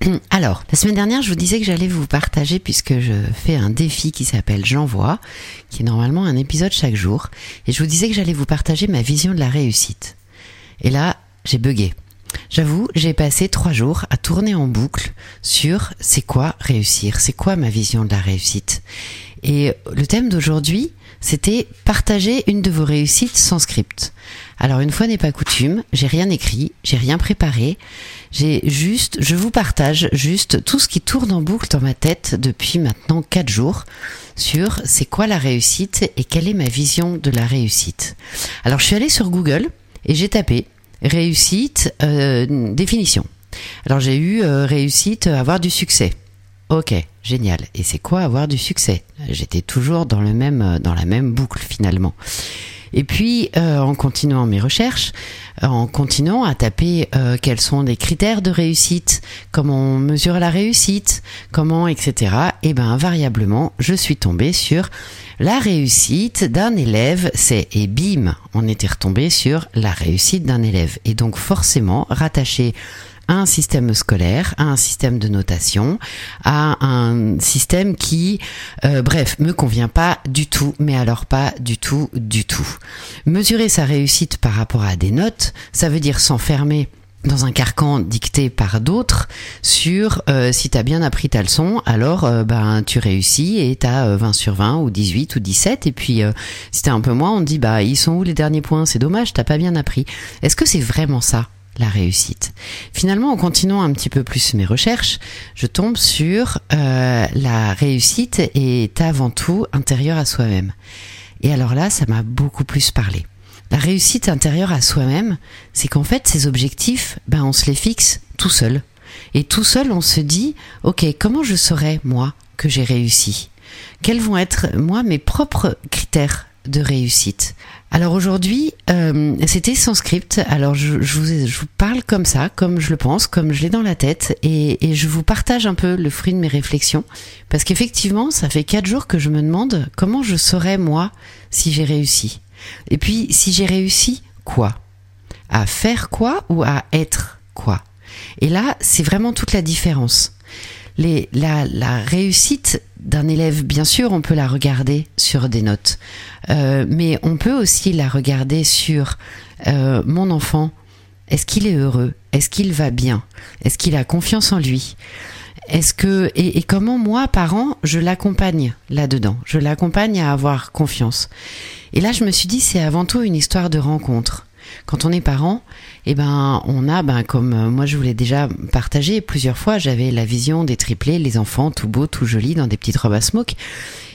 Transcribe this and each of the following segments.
Alors, la semaine dernière, je vous disais que j'allais vous partager, puisque je fais un défi qui s'appelle J'envoie, qui est normalement un épisode chaque jour, et je vous disais que j'allais vous partager ma vision de la réussite. Et là, j'ai bugué. J'avoue, j'ai passé trois jours à tourner en boucle sur c'est quoi réussir, c'est quoi ma vision de la réussite. Et le thème d'aujourd'hui, c'était partager une de vos réussites sans script. Alors une fois n'est pas coutume, j'ai rien écrit, j'ai rien préparé, j'ai juste, je vous partage juste tout ce qui tourne en boucle dans ma tête depuis maintenant quatre jours sur c'est quoi la réussite et quelle est ma vision de la réussite? Alors je suis allée sur Google et j'ai tapé réussite euh, définition. Alors j'ai eu euh, réussite avoir du succès. Ok, génial. Et c'est quoi avoir du succès? J'étais toujours dans le même euh, dans la même boucle finalement. Et puis, euh, en continuant mes recherches, euh, en continuant à taper euh, quels sont les critères de réussite, comment on mesure la réussite, comment, etc. Et ben, invariablement, je suis tombée sur la réussite d'un élève, c'est et bim, on était retombé sur la réussite d'un élève. Et donc, forcément, rattaché à un système scolaire, à un système de notation, à un système qui, euh, bref, me convient pas du tout, mais alors pas du tout, du tout. Mesurer sa réussite par rapport à des notes, ça veut dire s'enfermer dans un carcan dicté par d'autres sur euh, si t'as bien appris ta leçon, alors euh, ben tu réussis et t'as euh, 20 sur 20 ou 18 ou 17 et puis si t'as un peu moins, on te dit bah ils sont où les derniers points, c'est dommage, t'as pas bien appris. Est-ce que c'est vraiment ça? La réussite. Finalement, en continuant un petit peu plus mes recherches, je tombe sur euh, la réussite est avant tout intérieure à soi-même. Et alors là, ça m'a beaucoup plus parlé. La réussite intérieure à soi-même, c'est qu'en fait, ces objectifs, ben, on se les fixe tout seul. Et tout seul, on se dit, ok, comment je saurais, moi, que j'ai réussi? Quels vont être, moi, mes propres critères? De réussite alors aujourd'hui, euh, c'était sans script. Alors je, vous, parle comme ça, comme je le pense, comme je l'ai dans la tête, et, et je vous partage un peu le fruit de mes réflexions, parce qu'effectivement, ça fait quatre jours que je me demande comment je saurais moi si j'ai réussi. Et puis si j'ai réussi, quoi? À faire quoi ou à être quoi? Et là, c'est vraiment toute la différence. La réussite d'un élève, bien sûr, on peut la regarder sur des notes, euh, mais on peut aussi la regarder sur euh, mon enfant. Est-ce qu'il est heureux? Est-ce qu'il va bien? Est-ce qu'il a confiance en lui? Est-ce que et, et comment moi, parent, je l'accompagne là-dedans? Je l'accompagne à avoir confiance. Et là, je me suis dit, c'est avant tout une histoire de rencontre. Quand on est parent, eh ben, on a, ben, comme euh, moi je vous l'ai déjà partagé plusieurs fois, j'avais la vision des triplés, les enfants tout beaux, tout jolis, dans des petites robes à smoke.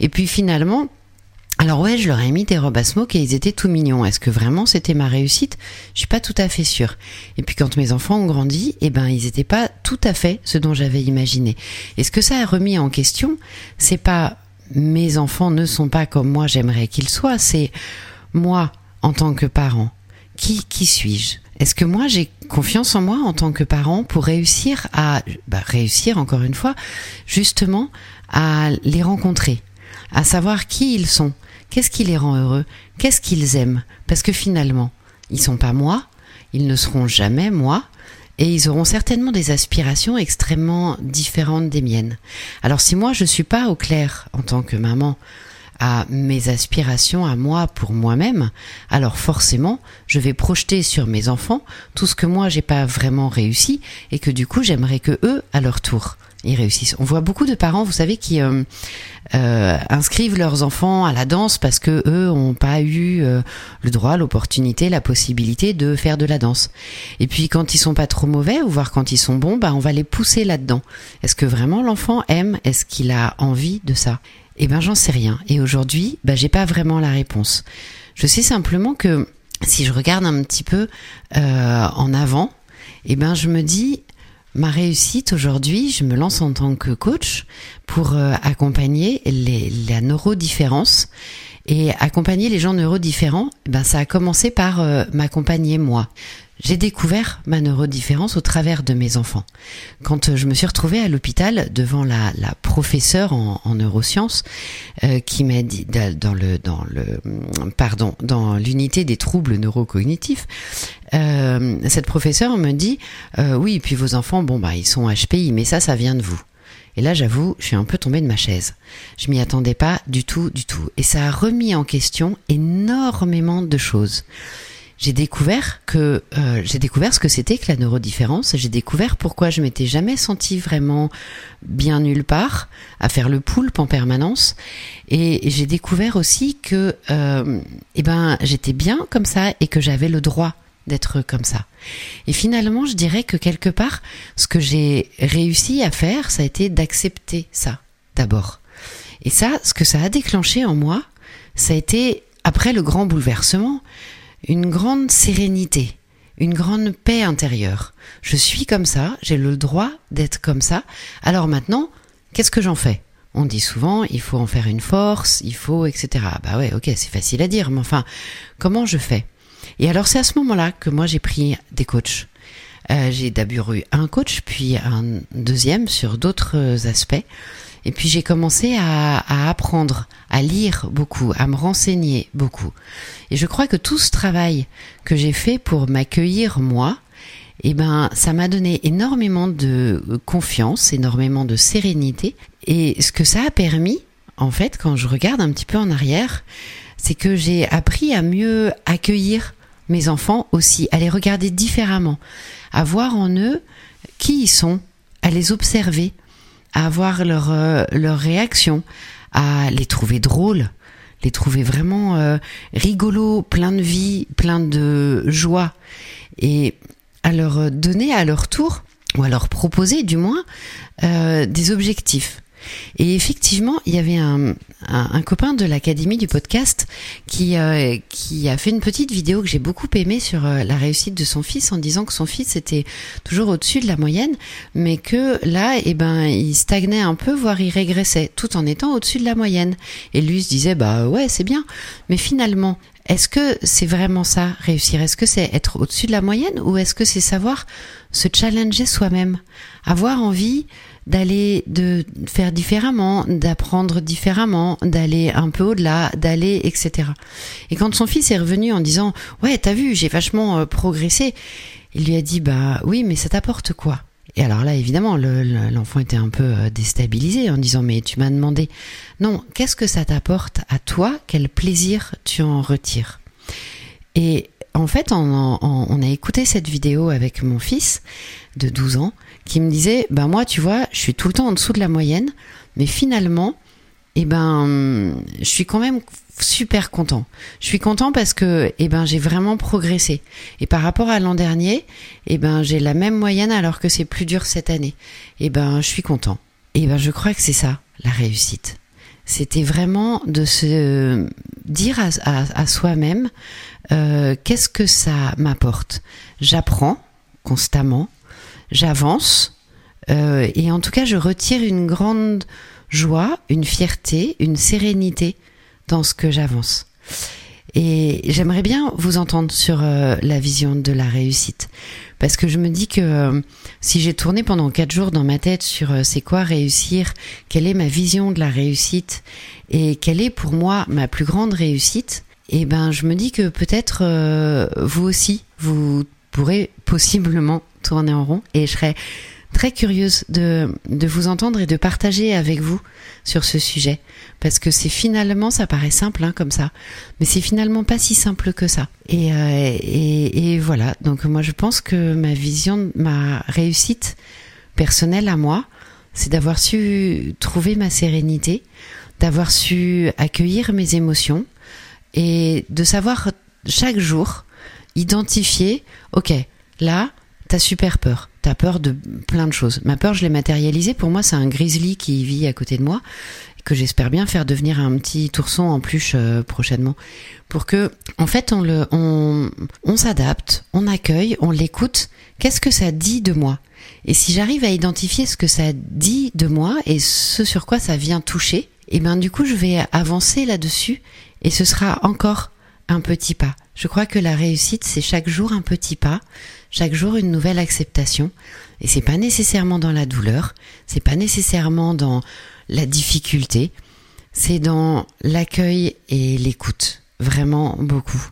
Et puis finalement, alors ouais, je leur ai mis des robes à smoke et ils étaient tout mignons. Est-ce que vraiment c'était ma réussite? Je suis pas tout à fait sûre. Et puis quand mes enfants ont grandi, eh ben ils étaient pas tout à fait ce dont j'avais imaginé. Et ce que ça a remis en question, c'est pas mes enfants ne sont pas comme moi j'aimerais qu'ils soient, c'est moi en tant que parent qui, suis-je? Est-ce que moi j'ai confiance en moi en tant que parent pour réussir à bah, réussir encore une fois justement à les rencontrer, à savoir qui ils sont, qu'est-ce qui les rend heureux, qu'est-ce qu'ils aiment? Parce que finalement, ils sont pas moi, ils ne seront jamais moi. Et ils auront certainement des aspirations extrêmement différentes des miennes. Alors si moi je suis pas au clair en tant que maman à mes aspirations à moi pour moi-même, alors forcément, je vais projeter sur mes enfants tout ce que moi j'ai pas vraiment réussi et que du coup j'aimerais que eux, à leur tour, ils réussissent. On voit beaucoup de parents, vous savez, qui euh, euh, inscrivent leurs enfants à la danse parce que eux ont pas eu euh, le droit, l'opportunité, la possibilité de faire de la danse. Et puis quand ils sont pas trop mauvais, ou voire quand ils sont bons, bah on va les pousser là-dedans. Est-ce que vraiment l'enfant aime? Est-ce qu'il a envie de ça? Eh ben j'en sais rien. Et aujourd'hui, bah j'ai pas vraiment la réponse. Je sais simplement que si je regarde un petit peu euh, en avant, eh ben je me dis ma réussite aujourd'hui, je me lance en tant que coach pour euh, accompagner les, neurodifférences. Et accompagner les gens neurodifférents, ben ça a commencé par euh, m'accompagner moi. J'ai découvert ma neurodifférence au travers de mes enfants. Quand euh, je me suis retrouvée à l'hôpital devant la, la professeure en, en neurosciences euh, qui m'a dit dans le dans le pardon dans l'unité des troubles neurocognitifs, euh, cette professeure me dit euh, oui puis vos enfants bon bah ils sont HPI mais ça ça vient de vous. Et là, j'avoue, je suis un peu tombée de ma chaise. Je m'y attendais pas du tout, du tout. Et ça a remis en question énormément de choses j'ai découvert que euh, j'ai découvert ce que c'était que la neurodifférence. J'ai découvert pourquoi je m'étais jamais sentie vraiment bien nulle part à faire le poulpe en permanence. Et j'ai découvert aussi que euh, eh ben j'étais bien comme ça et que j'avais le droit d'être comme ça. Et finalement, je dirais que quelque part, ce que j'ai réussi à faire, ça a été d'accepter ça d'abord. Et ça, ce que ça a déclenché en moi, ça a été après le grand bouleversement une grande sérénité, une grande paix intérieure. Je suis comme ça, j'ai le droit d'être comme ça. Alors maintenant, qu'est-ce que j'en fais? On dit souvent, il faut en faire une force, il faut, etc. Bah ouais, ok, c'est facile à dire, mais enfin, comment je fais? Et alors c'est à ce moment-là que moi j'ai pris des coachs. Euh, j'ai d'abord eu un coach, puis un deuxième sur d'autres aspects. Et puis j'ai commencé à, apprendre, à lire beaucoup, à me renseigner beaucoup. Et je crois que tout ce travail que j'ai fait pour m'accueillir moi, eh ben, ça m'a donné énormément de confiance, énormément de sérénité. Et ce que ça a permis, en fait, quand je regarde un petit peu en arrière, c'est que j'ai appris à mieux accueillir mes enfants aussi, à les regarder différemment, à voir en eux qui ils sont, à les observer, à avoir leur, euh, réaction, à les trouver drôles, les trouver vraiment euh, rigolos, plein de vie, plein de joie, et à leur donner à leur tour, ou à leur proposer du moins, euh, des objectifs. Et effectivement, il y avait un, un, copain de l'académie du podcast qui euh, qui a fait une petite vidéo que j'ai beaucoup aimée sur euh, la réussite de son fils en disant que son fils était toujours au-dessus de la moyenne, mais que là, eh ben, il stagnait un peu, voire il régressait, tout en étant au-dessus de la moyenne. Et lui se disait, bah ouais, c'est bien. Mais finalement, est-ce que c'est vraiment ça, réussir? Est-ce que c'est être au-dessus de la moyenne ou est-ce que c'est savoir se challenger soi-même? Avoir envie d'aller de faire différemment, d'apprendre différemment, d'aller un peu au-delà, d'aller etc. Et quand son fils est revenu en disant ouais t'as vu j'ai vachement euh, progressé, il lui a dit bah oui mais ça t'apporte quoi? Et alors là, évidemment, l'enfant était un peu euh, déstabilisé en disant mais tu m'as demandé. Non, qu'est-ce que ça t'apporte à toi? Quel plaisir tu en retires? Et en fait, on, a écouté cette vidéo avec mon fils de 12 ans qui me disait ben moi, tu vois, je suis tout le temps en dessous de la moyenne, mais finalement, eh ben, je suis quand même super content. Je suis content parce que, eh ben, j'ai vraiment progressé. Et par rapport à l'an dernier, eh ben, j'ai la même moyenne alors que c'est plus dur cette année. Eh ben, je suis content. Et ben, je crois que c'est ça, la réussite. C'était vraiment de se dire à, à, à soi-même euh, qu'est-ce que ça m'apporte? J'apprends constamment, j'avance, euh, et en tout cas, je retire une grande joie, une fierté, une sérénité dans ce que j'avance. Et j'aimerais bien vous entendre sur euh, la vision de la réussite. Parce que je me dis que euh, si j'ai tourné pendant quatre jours dans ma tête sur c'est quoi réussir, quelle est ma vision de la réussite et quelle est pour moi ma plus grande réussite, eh ben je me dis que peut-être vous aussi, vous pourrez possiblement tourner en rond et je serais très curieuse de, vous entendre et de partager avec vous sur ce sujet. Parce que c'est finalement, ça paraît simple hein, comme ça, mais c'est finalement pas si simple que ça. Euh, et, voilà, donc moi je pense que ma vision, ma réussite personnelle à moi, c'est d'avoir su trouver ma sérénité, d'avoir su accueillir mes émotions et de savoir chaque jour identifier, ok, là, t'as super peur. T'as peur de plein de choses. Ma peur, je l'ai matérialisée. Pour moi, c'est un grizzly qui vit à côté de moi. que j'espère bien faire devenir un petit ourson en peluche euh, prochainement. Pour que, en fait, on le, on, s'adapte, on accueille, on l'écoute. Qu'est-ce que ça dit de moi? Et si j'arrive à identifier ce que ça dit de moi et ce sur quoi ça vient toucher, et ben du coup, je vais avancer là-dessus et ce sera encore un petit pas. Je crois que la réussite, c'est chaque jour un petit pas, chaque jour une nouvelle acceptation. Et c'est pas nécessairement dans la douleur, c'est pas nécessairement dans la difficulté, c'est dans l'accueil et l'écoute. Vraiment beaucoup.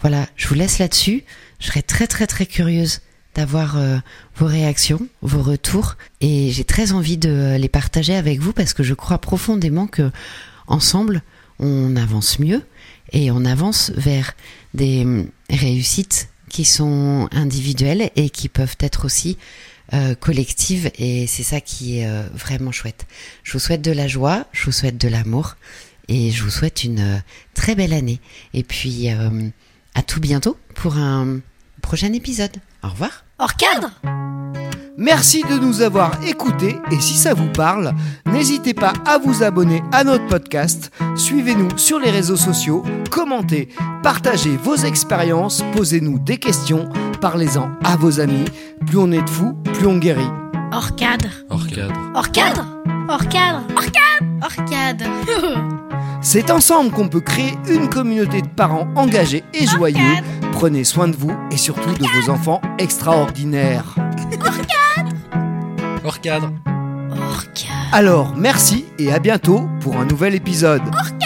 Voilà, je vous laisse là-dessus. Je serais très très très curieuse d'avoir euh, vos réactions, vos retours, et j'ai très envie de les partager avec vous parce que je crois profondément que ensemble, on avance mieux et on avance vers des hum, réussites qui sont individuelles et qui peuvent être aussi euh, collectives et c'est ça qui est euh, vraiment chouette. Je vous souhaite de la joie, je vous souhaite de l'amour et je vous souhaite une euh, très belle année. Et puis à tout bientôt pour un prochain épisode. Au revoir. Hors cadre Merci de nous avoir écoutés et si ça vous parle, n'hésitez pas à vous abonner à notre podcast, suivez-nous sur les réseaux sociaux, commentez, partagez vos expériences, posez-nous des questions, parlez-en à vos amis. Plus on est de fous, plus on guérit. Hors cadre Hors cadre. Hors cadre Hors cadre Hors cadre Hors cadre C'est ensemble qu'on peut créer une communauté de parents engagés et joyeux. Prenez soin de vous et surtout de vos enfants extraordinaires. Hors cadre. Hors cadre Alors, merci et à bientôt pour un nouvel épisode. Hors